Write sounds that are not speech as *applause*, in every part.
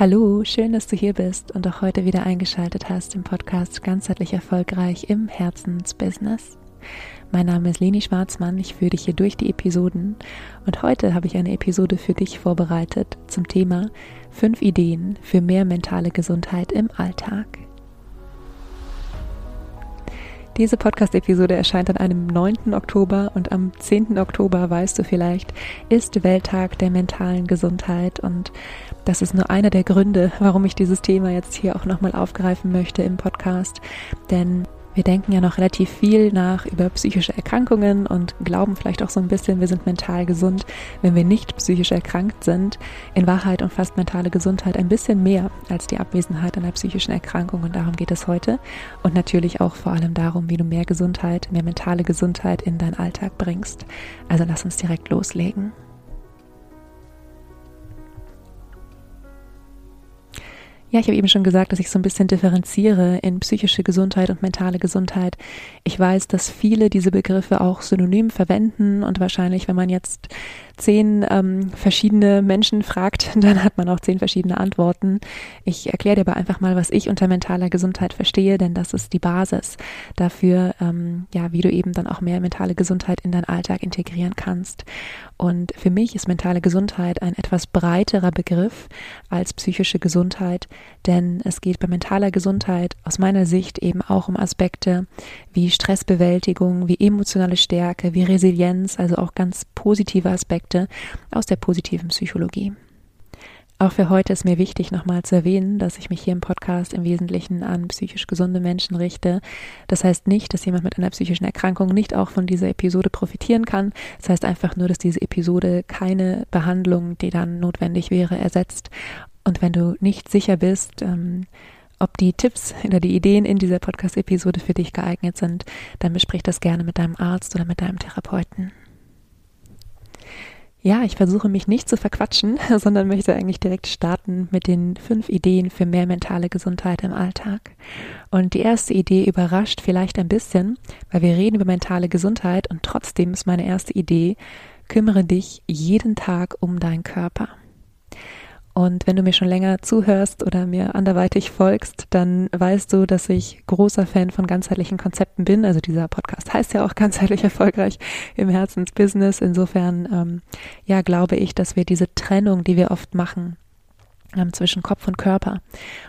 Hallo, schön, dass du hier bist und auch heute wieder eingeschaltet hast im Podcast Ganzheitlich Erfolgreich im Herzensbusiness. Mein Name ist Leni Schwarzmann, ich führe dich hier durch die Episoden und heute habe ich eine Episode für dich vorbereitet zum Thema 5 Ideen für mehr mentale Gesundheit im Alltag. Diese Podcast-Episode erscheint an einem 9. Oktober und am 10. Oktober, weißt du vielleicht, ist Welttag der mentalen Gesundheit und das ist nur einer der Gründe, warum ich dieses Thema jetzt hier auch nochmal aufgreifen möchte im Podcast, denn wir denken ja noch relativ viel nach über psychische Erkrankungen und glauben vielleicht auch so ein bisschen, wir sind mental gesund, wenn wir nicht psychisch erkrankt sind. In Wahrheit umfasst mentale Gesundheit ein bisschen mehr als die Abwesenheit einer psychischen Erkrankung und darum geht es heute. Und natürlich auch vor allem darum, wie du mehr Gesundheit, mehr mentale Gesundheit in deinen Alltag bringst. Also lass uns direkt loslegen. Ja, ich habe eben schon gesagt, dass ich so ein bisschen differenziere in psychische Gesundheit und mentale Gesundheit. Ich weiß, dass viele diese Begriffe auch synonym verwenden und wahrscheinlich, wenn man jetzt zehn ähm, verschiedene Menschen fragt, *laughs* dann hat man auch zehn verschiedene Antworten. Ich erkläre dir aber einfach mal, was ich unter mentaler Gesundheit verstehe, denn das ist die Basis dafür, ähm, ja, wie du eben dann auch mehr mentale Gesundheit in deinen Alltag integrieren kannst. Und für mich ist mentale Gesundheit ein etwas breiterer Begriff als psychische Gesundheit, denn es geht bei mentaler Gesundheit aus meiner Sicht eben auch um Aspekte wie Stressbewältigung, wie emotionale Stärke, wie Resilienz, also auch ganz positive Aspekte aus der positiven Psychologie. Auch für heute ist mir wichtig, nochmal zu erwähnen, dass ich mich hier im Podcast im Wesentlichen an psychisch gesunde Menschen richte. Das heißt nicht, dass jemand mit einer psychischen Erkrankung nicht auch von dieser Episode profitieren kann. Das heißt einfach nur, dass diese Episode keine Behandlung, die dann notwendig wäre, ersetzt. Und wenn du nicht sicher bist, ähm, ob die Tipps oder die Ideen in dieser Podcast-Episode für dich geeignet sind, dann besprich das gerne mit deinem Arzt oder mit deinem Therapeuten. Ja, ich versuche mich nicht zu verquatschen, *laughs* sondern möchte eigentlich direkt starten mit den fünf Ideen für mehr mentale Gesundheit im Alltag. Und die erste Idee überrascht vielleicht ein bisschen, weil wir reden über mentale Gesundheit und trotzdem ist meine erste Idee, kümmere dich jeden Tag um deinen Körper. Und wenn du mir schon länger zuhörst oder mir anderweitig folgst, dann weißt du, dass ich großer Fan von ganzheitlichen Konzepten bin. Also dieser Podcast heißt ja auch ganzheitlich erfolgreich im Herzensbusiness. Insofern, ähm, ja, glaube ich, dass wir diese Trennung, die wir oft machen, zwischen Kopf und Körper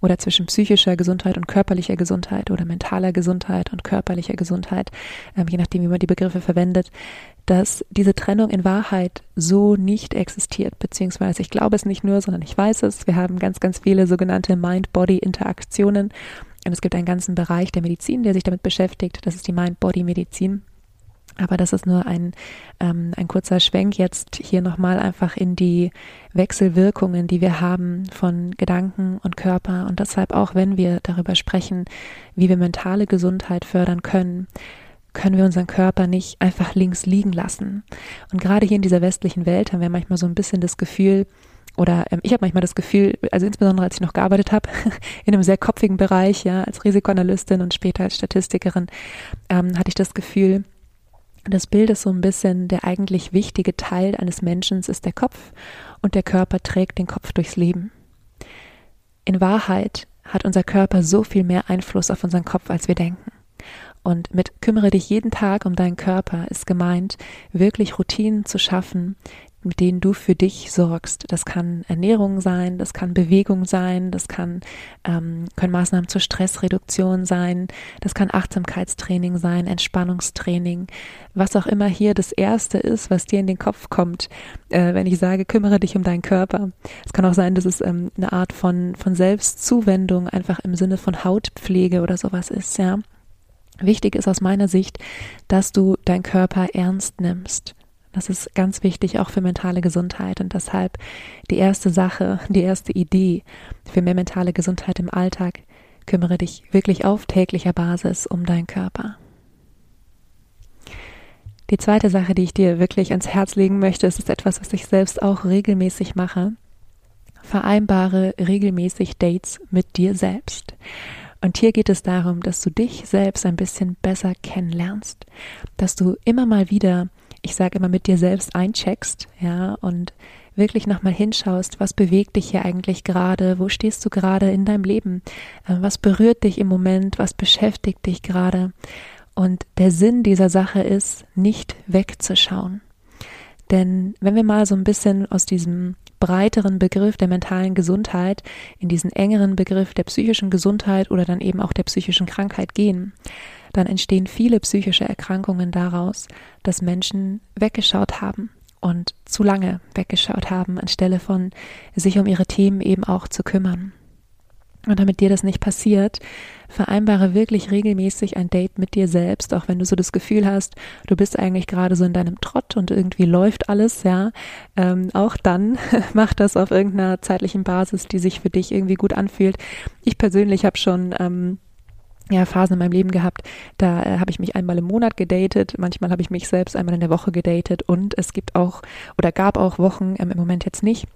oder zwischen psychischer Gesundheit und körperlicher Gesundheit oder mentaler Gesundheit und körperlicher Gesundheit, ähm, je nachdem, wie man die Begriffe verwendet, dass diese Trennung in Wahrheit so nicht existiert, beziehungsweise ich glaube es nicht nur, sondern ich weiß es. Wir haben ganz, ganz viele sogenannte Mind-Body-Interaktionen und es gibt einen ganzen Bereich der Medizin, der sich damit beschäftigt. Das ist die Mind-Body-Medizin. Aber das ist nur ein, ähm, ein kurzer Schwenk jetzt hier nochmal einfach in die Wechselwirkungen, die wir haben von Gedanken und Körper. Und deshalb auch, wenn wir darüber sprechen, wie wir mentale Gesundheit fördern können, können wir unseren Körper nicht einfach links liegen lassen. Und gerade hier in dieser westlichen Welt haben wir manchmal so ein bisschen das Gefühl, oder ähm, ich habe manchmal das Gefühl, also insbesondere als ich noch gearbeitet habe, *laughs* in einem sehr kopfigen Bereich, ja, als Risikoanalystin und später als Statistikerin, ähm, hatte ich das Gefühl, das Bild ist so ein bisschen, der eigentlich wichtige Teil eines Menschen ist der Kopf und der Körper trägt den Kopf durchs Leben. In Wahrheit hat unser Körper so viel mehr Einfluss auf unseren Kopf, als wir denken. Und mit kümmere dich jeden Tag um deinen Körper ist gemeint, wirklich Routinen zu schaffen, mit denen du für dich sorgst. Das kann Ernährung sein, das kann Bewegung sein, das kann ähm, können Maßnahmen zur Stressreduktion sein, das kann Achtsamkeitstraining sein, Entspannungstraining, was auch immer hier das Erste ist, was dir in den Kopf kommt, äh, wenn ich sage, kümmere dich um deinen Körper. Es kann auch sein, dass es ähm, eine Art von von Selbstzuwendung einfach im Sinne von Hautpflege oder sowas ist, ja. Wichtig ist aus meiner Sicht, dass du deinen Körper ernst nimmst. Das ist ganz wichtig auch für mentale Gesundheit und deshalb die erste Sache, die erste Idee für mehr mentale Gesundheit im Alltag, kümmere dich wirklich auf täglicher Basis um deinen Körper. Die zweite Sache, die ich dir wirklich ans Herz legen möchte, ist etwas, was ich selbst auch regelmäßig mache. Vereinbare regelmäßig Dates mit dir selbst. Und hier geht es darum, dass du dich selbst ein bisschen besser kennenlernst, dass du immer mal wieder, ich sage immer mit dir selbst eincheckst, ja, und wirklich nochmal hinschaust, was bewegt dich hier eigentlich gerade, wo stehst du gerade in deinem Leben, äh, was berührt dich im Moment, was beschäftigt dich gerade. Und der Sinn dieser Sache ist, nicht wegzuschauen. Denn wenn wir mal so ein bisschen aus diesem breiteren Begriff der mentalen Gesundheit in diesen engeren Begriff der psychischen Gesundheit oder dann eben auch der psychischen Krankheit gehen, dann entstehen viele psychische Erkrankungen daraus, dass Menschen weggeschaut haben und zu lange weggeschaut haben, anstelle von sich um ihre Themen eben auch zu kümmern. Und damit dir das nicht passiert, vereinbare wirklich regelmäßig ein Date mit dir selbst, auch wenn du so das Gefühl hast, du bist eigentlich gerade so in deinem Trott und irgendwie läuft alles, ja. Ähm, auch dann *laughs* mach das auf irgendeiner zeitlichen Basis, die sich für dich irgendwie gut anfühlt. Ich persönlich habe schon ähm, ja, Phasen in meinem Leben gehabt, da äh, habe ich mich einmal im Monat gedatet, manchmal habe ich mich selbst einmal in der Woche gedatet. Und es gibt auch oder gab auch Wochen, ähm, im Moment jetzt nicht,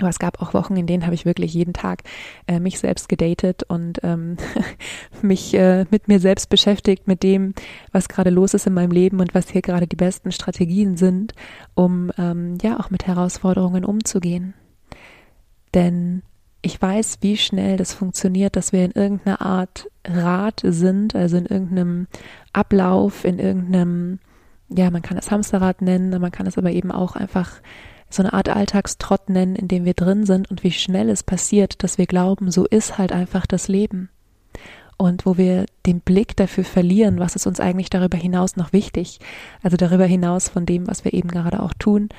aber es gab auch Wochen, in denen habe ich wirklich jeden Tag äh, mich selbst gedatet und ähm, *laughs* mich äh, mit mir selbst beschäftigt, mit dem, was gerade los ist in meinem Leben und was hier gerade die besten Strategien sind, um ähm, ja auch mit Herausforderungen umzugehen. Denn ich weiß, wie schnell das funktioniert, dass wir in irgendeiner Art Rad sind, also in irgendeinem Ablauf, in irgendeinem, ja, man kann es Hamsterrad nennen, man kann es aber eben auch einfach so eine Art Alltagstrott nennen, in dem wir drin sind und wie schnell es passiert, dass wir glauben, so ist halt einfach das Leben. Und wo wir den Blick dafür verlieren, was ist uns eigentlich darüber hinaus noch wichtig, also darüber hinaus von dem, was wir eben gerade auch tun,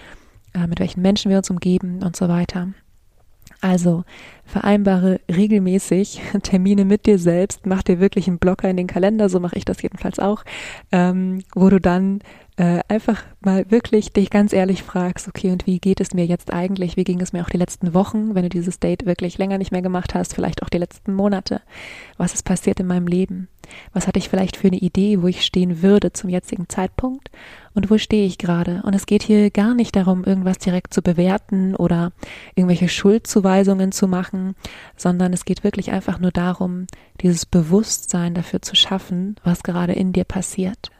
äh, mit welchen Menschen wir uns umgeben und so weiter. Also vereinbare regelmäßig *laughs* Termine mit dir selbst, mach dir wirklich einen Blocker in den Kalender, so mache ich das jedenfalls auch, ähm, wo du dann äh, einfach mal wirklich dich ganz ehrlich fragst, okay, und wie geht es mir jetzt eigentlich? Wie ging es mir auch die letzten Wochen, wenn du dieses Date wirklich länger nicht mehr gemacht hast, vielleicht auch die letzten Monate? Was ist passiert in meinem Leben? Was hatte ich vielleicht für eine Idee, wo ich stehen würde zum jetzigen Zeitpunkt? Und wo stehe ich gerade? Und es geht hier gar nicht darum, irgendwas direkt zu bewerten oder irgendwelche Schuldzuweisungen zu machen, sondern es geht wirklich einfach nur darum, dieses Bewusstsein dafür zu schaffen, was gerade in dir passiert.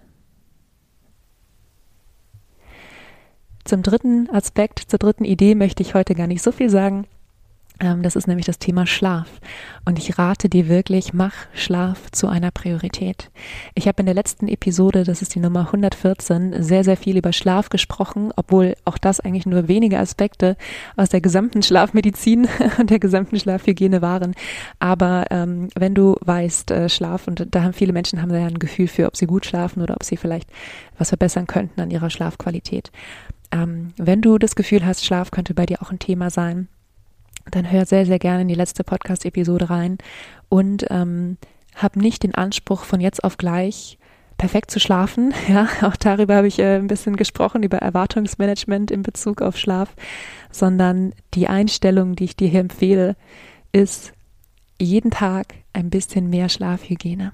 Zum dritten Aspekt, zur dritten Idee möchte ich heute gar nicht so viel sagen. Ähm, das ist nämlich das Thema Schlaf. Und ich rate dir wirklich, mach Schlaf zu einer Priorität. Ich habe in der letzten Episode, das ist die Nummer 114, sehr, sehr viel über Schlaf gesprochen, obwohl auch das eigentlich nur wenige Aspekte aus der gesamten Schlafmedizin *laughs* und der gesamten Schlafhygiene waren. Aber ähm, wenn du weißt, äh, Schlaf, und da haben viele Menschen haben ja ein Gefühl für, ob sie gut schlafen oder ob sie vielleicht was verbessern könnten an ihrer Schlafqualität. Ähm, wenn du das Gefühl hast, Schlaf könnte bei dir auch ein Thema sein, dann hör sehr, sehr gerne in die letzte Podcast-Episode rein und ähm, hab nicht den Anspruch, von jetzt auf gleich perfekt zu schlafen. *laughs* Ja, auch darüber habe ich äh, ein bisschen gesprochen, über Erwartungsmanagement in Bezug auf Schlaf, sondern die Einstellung, die ich dir hier empfehle, ist jeden Tag ein bisschen mehr Schlafhygiene.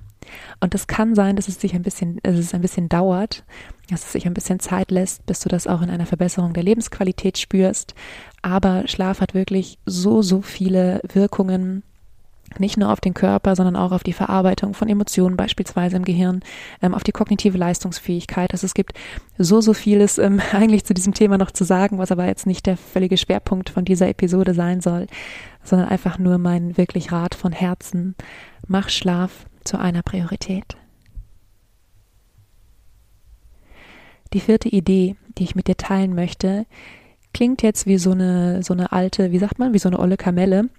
Und es kann sein, dass es sich ein bisschen, dass es ein bisschen dauert, dass es sich ein bisschen Zeit lässt, bis du das auch in einer Verbesserung der Lebensqualität spürst. Aber Schlaf hat wirklich so, so viele Wirkungen, nicht nur auf den Körper, sondern auch auf die Verarbeitung von Emotionen beispielsweise im Gehirn, ähm, auf die kognitive Leistungsfähigkeit. Also es gibt so, so vieles ähm, *laughs* eigentlich zu diesem Thema noch zu sagen, was aber jetzt nicht der völlige Schwerpunkt von dieser Episode sein soll, sondern einfach nur mein wirklich Rat von Herzen. Mach Schlaf zu einer Priorität. Die vierte Idee, die ich mit dir teilen möchte, klingt jetzt wie so eine, so eine alte, wie sagt man, wie so eine olle Kamelle,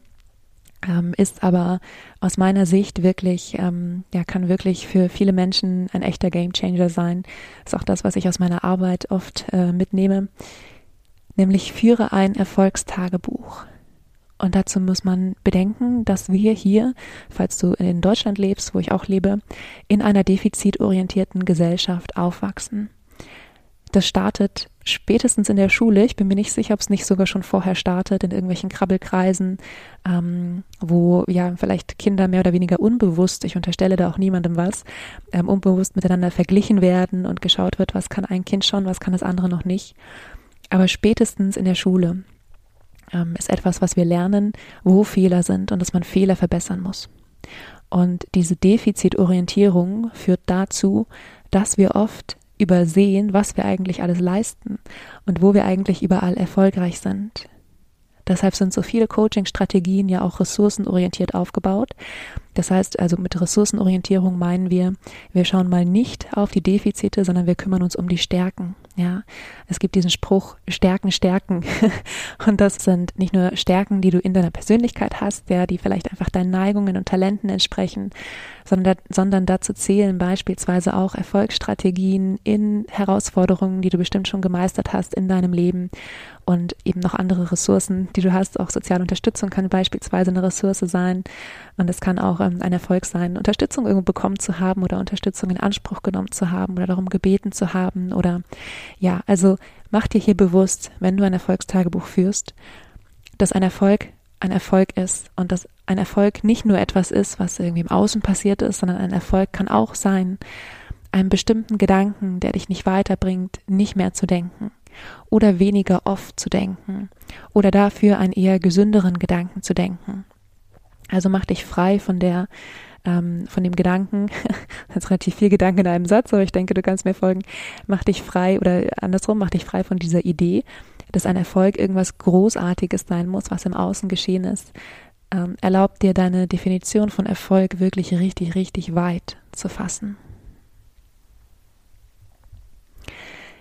ähm, ist aber aus meiner Sicht wirklich, ähm, ja, kann wirklich für viele Menschen ein echter Gamechanger sein. Ist auch das, was ich aus meiner Arbeit oft äh, mitnehme. Nämlich führe ein Erfolgstagebuch. Und dazu muss man bedenken, dass wir hier, falls du in Deutschland lebst, wo ich auch lebe, in einer defizitorientierten Gesellschaft aufwachsen. Das startet spätestens in der Schule. Ich bin mir nicht sicher, ob es nicht sogar schon vorher startet, in irgendwelchen Krabbelkreisen, ähm, wo ja vielleicht Kinder mehr oder weniger unbewusst, ich unterstelle da auch niemandem was, ähm, unbewusst miteinander verglichen werden und geschaut wird, was kann ein Kind schon, was kann das andere noch nicht. Aber spätestens in der Schule ähm, ist etwas, was wir lernen, wo Fehler sind und dass man Fehler verbessern muss. Und diese Defizitorientierung führt dazu, dass wir oft übersehen, was wir eigentlich alles leisten und wo wir eigentlich überall erfolgreich sind. Deshalb sind so viele Coaching-Strategien ja auch ressourcenorientiert aufgebaut. Das heißt also mit Ressourcenorientierung meinen wir, wir schauen mal nicht auf die Defizite, sondern wir kümmern uns um die Stärken. Ja, es gibt diesen Spruch Stärken, Stärken. *laughs* Und das sind nicht nur Stärken, die du in deiner Persönlichkeit hast, ja, die vielleicht einfach deinen Neigungen und Talenten entsprechen, sondern, sondern dazu zählen beispielsweise auch Erfolgsstrategien in Herausforderungen, die du bestimmt schon gemeistert hast in deinem Leben und eben noch andere Ressourcen, die du hast. Auch soziale Unterstützung kann beispielsweise eine Ressource sein. Und es kann auch ähm, ein Erfolg sein, Unterstützung irgendwo bekommen zu haben oder Unterstützung in Anspruch genommen zu haben oder darum gebeten zu haben. Oder ja, also mach dir hier bewusst, wenn du ein Erfolgstagebuch führst, dass ein Erfolg ein Erfolg ist und dass ein Erfolg nicht nur etwas ist, was irgendwie im Außen passiert ist, sondern ein Erfolg kann auch sein, einen bestimmten Gedanken, der dich nicht weiterbringt, nicht mehr zu denken oder weniger oft zu denken oder dafür einen eher gesünderen Gedanken zu denken. Also mach dich frei von der ähm, von dem Gedanken, *laughs* das ist relativ viel Gedanken in einem Satz, aber ich denke, du kannst mir folgen, mach dich frei oder andersrum, mach dich frei von dieser Idee, dass ein Erfolg irgendwas Großartiges sein muss, was im Außen geschehen ist. Ähm, erlaubt dir deine Definition von Erfolg wirklich richtig, richtig weit zu fassen.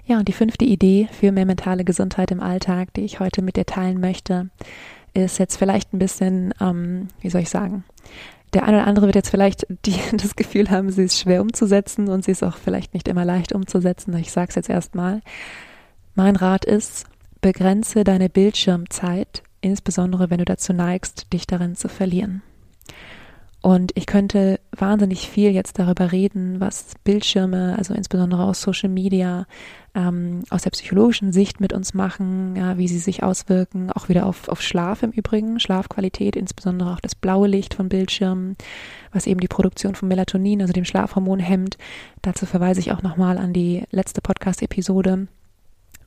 Ja, und die fünfte Idee für mehr mentale Gesundheit im Alltag, die ich heute mit dir teilen möchte, ist jetzt vielleicht ein bisschen, ähm, wie soll ich sagen, der eine oder andere wird jetzt vielleicht *laughs* die, das Gefühl haben, sie ist schwer umzusetzen und sie ist auch vielleicht nicht immer leicht umzusetzen. Ich sage es jetzt erstmal. Mein Rat ist, begrenze deine Bildschirmzeit, insbesondere wenn du dazu neigst, dich darin zu verlieren. Und ich könnte wahnsinnig viel jetzt darüber reden, was Bildschirme, also insbesondere aus Social Media, ähm, aus der psychologischen Sicht mit uns machen, ja, wie sie sich auswirken, auch wieder auf, auf Schlaf im Übrigen, Schlafqualität, insbesondere auch das blaue Licht von Bildschirmen, was eben die Produktion von Melatonin, also dem Schlafhormon, hemmt. Dazu verweise ich auch nochmal an die letzte Podcast-Episode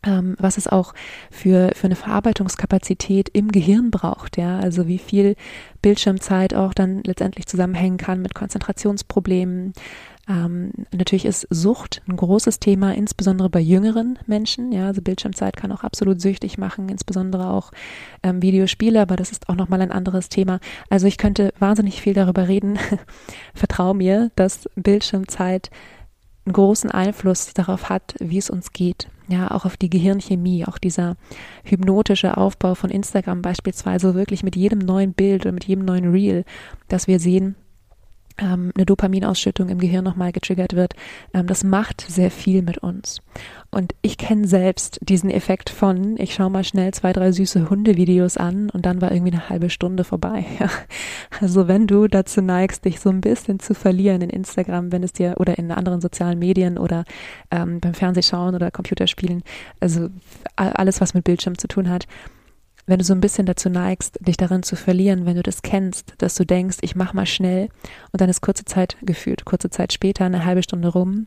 was es auch für, für eine Verarbeitungskapazität im Gehirn braucht, ja, also wie viel Bildschirmzeit auch dann letztendlich zusammenhängen kann mit Konzentrationsproblemen. Ähm, natürlich ist Sucht ein großes Thema, insbesondere bei jüngeren Menschen. Ja, also Bildschirmzeit kann auch absolut süchtig machen, insbesondere auch ähm, Videospiele, aber das ist auch nochmal ein anderes Thema. Also ich könnte wahnsinnig viel darüber reden. *laughs* Vertrau mir, dass Bildschirmzeit einen großen Einfluss darauf hat, wie es uns geht. Ja, auch auf die Gehirnchemie, auch dieser hypnotische Aufbau von Instagram beispielsweise, wirklich mit jedem neuen Bild oder mit jedem neuen Reel, dass wir sehen, ähm, eine Dopaminausschüttung im Gehirn nochmal getriggert wird. Ähm, das macht sehr viel mit uns. Und ich kenne selbst diesen Effekt von, ich schaue mal schnell zwei, drei süße Hundevideos an und dann war irgendwie eine halbe Stunde vorbei. *laughs* Also wenn du dazu neigst, dich so ein bisschen zu verlieren in Instagram, wenn es dir oder in anderen sozialen Medien oder ähm, beim Fernsehschauen oder Computerspielen, also alles, was mit Bildschirm zu tun hat, wenn du so ein bisschen dazu neigst, dich darin zu verlieren, wenn du das kennst, dass du denkst, ich mach mal schnell und dann ist kurze Zeit gefühlt, kurze Zeit später, eine halbe Stunde rum,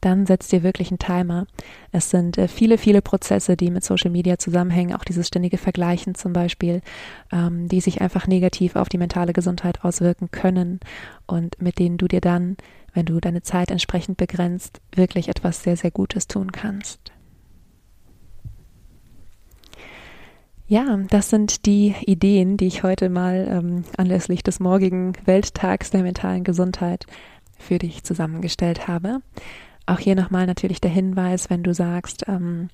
dann setzt dir wirklich einen Timer. Es sind äh, viele, viele Prozesse, die mit Social Media zusammenhängen, auch dieses ständige Vergleichen zum Beispiel, ähm, die sich einfach negativ auf die mentale Gesundheit auswirken können und mit denen du dir dann, wenn du deine Zeit entsprechend begrenzt, wirklich etwas sehr, sehr Gutes tun kannst. Ja, das sind die Ideen, die ich heute mal ähm, anlässlich des morgigen Welttags der mentalen Gesundheit für dich zusammengestellt habe. Auch hier nochmal natürlich der Hinweis, wenn du sagst, ähm,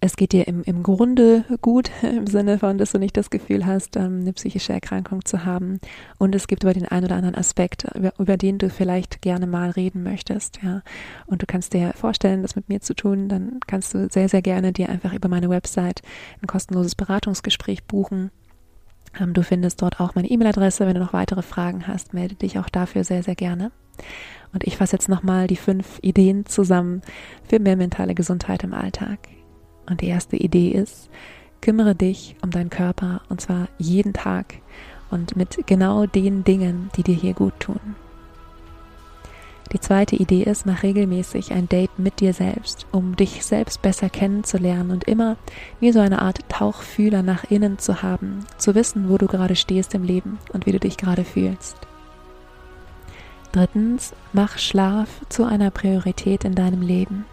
es geht dir im, im Grunde gut, *laughs* im Sinne von, dass du nicht das Gefühl hast, ähm, eine psychische Erkrankung zu haben. Und es gibt aber den einen oder anderen Aspekt, über, über den du vielleicht gerne mal reden möchtest, ja. Und du kannst dir vorstellen, das mit mir zu tun, dann kannst du sehr, sehr gerne dir einfach über meine Website ein kostenloses Beratungsgespräch buchen. Ähm, du findest dort auch meine E-Mail-Adresse. Wenn du noch weitere Fragen hast, melde dich auch dafür sehr, sehr gerne. Und ich fasse jetzt nochmal die fünf Ideen zusammen für mehr mentale Gesundheit im Alltag. Und die erste Idee ist, kümmere dich um deinen Körper und zwar jeden Tag und mit genau den Dingen, die dir hier gut tun. Die zweite Idee ist, mach regelmäßig ein Date mit dir selbst, um dich selbst besser kennenzulernen und immer wie so eine Art Tauchfühler nach innen zu haben, zu wissen, wo du gerade stehst im Leben und wie du dich gerade fühlst. Drittens, mach Schlaf zu einer Priorität in deinem Leben.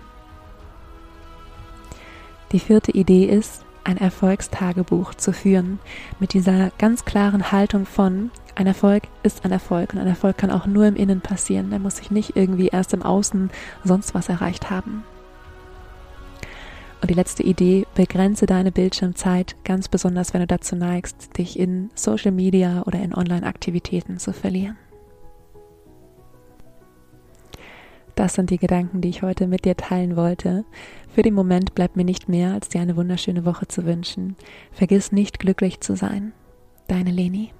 Die vierte Idee ist, ein Erfolgstagebuch zu führen, mit dieser ganz klaren Haltung von, ein Erfolg ist ein Erfolg und ein Erfolg kann auch nur im Innen passieren. Er muss sich nicht irgendwie erst im Außen sonst was erreicht haben. Und die letzte Idee, begrenze deine Bildschirmzeit, ganz besonders wenn du dazu neigst, dich in Social Media oder in Online-Aktivitäten zu verlieren. Das sind die Gedanken, die ich heute mit dir teilen wollte. Für den Moment bleibt mir nicht mehr, als dir eine wunderschöne Woche zu wünschen. Vergiss nicht glücklich zu sein. Deine Leni.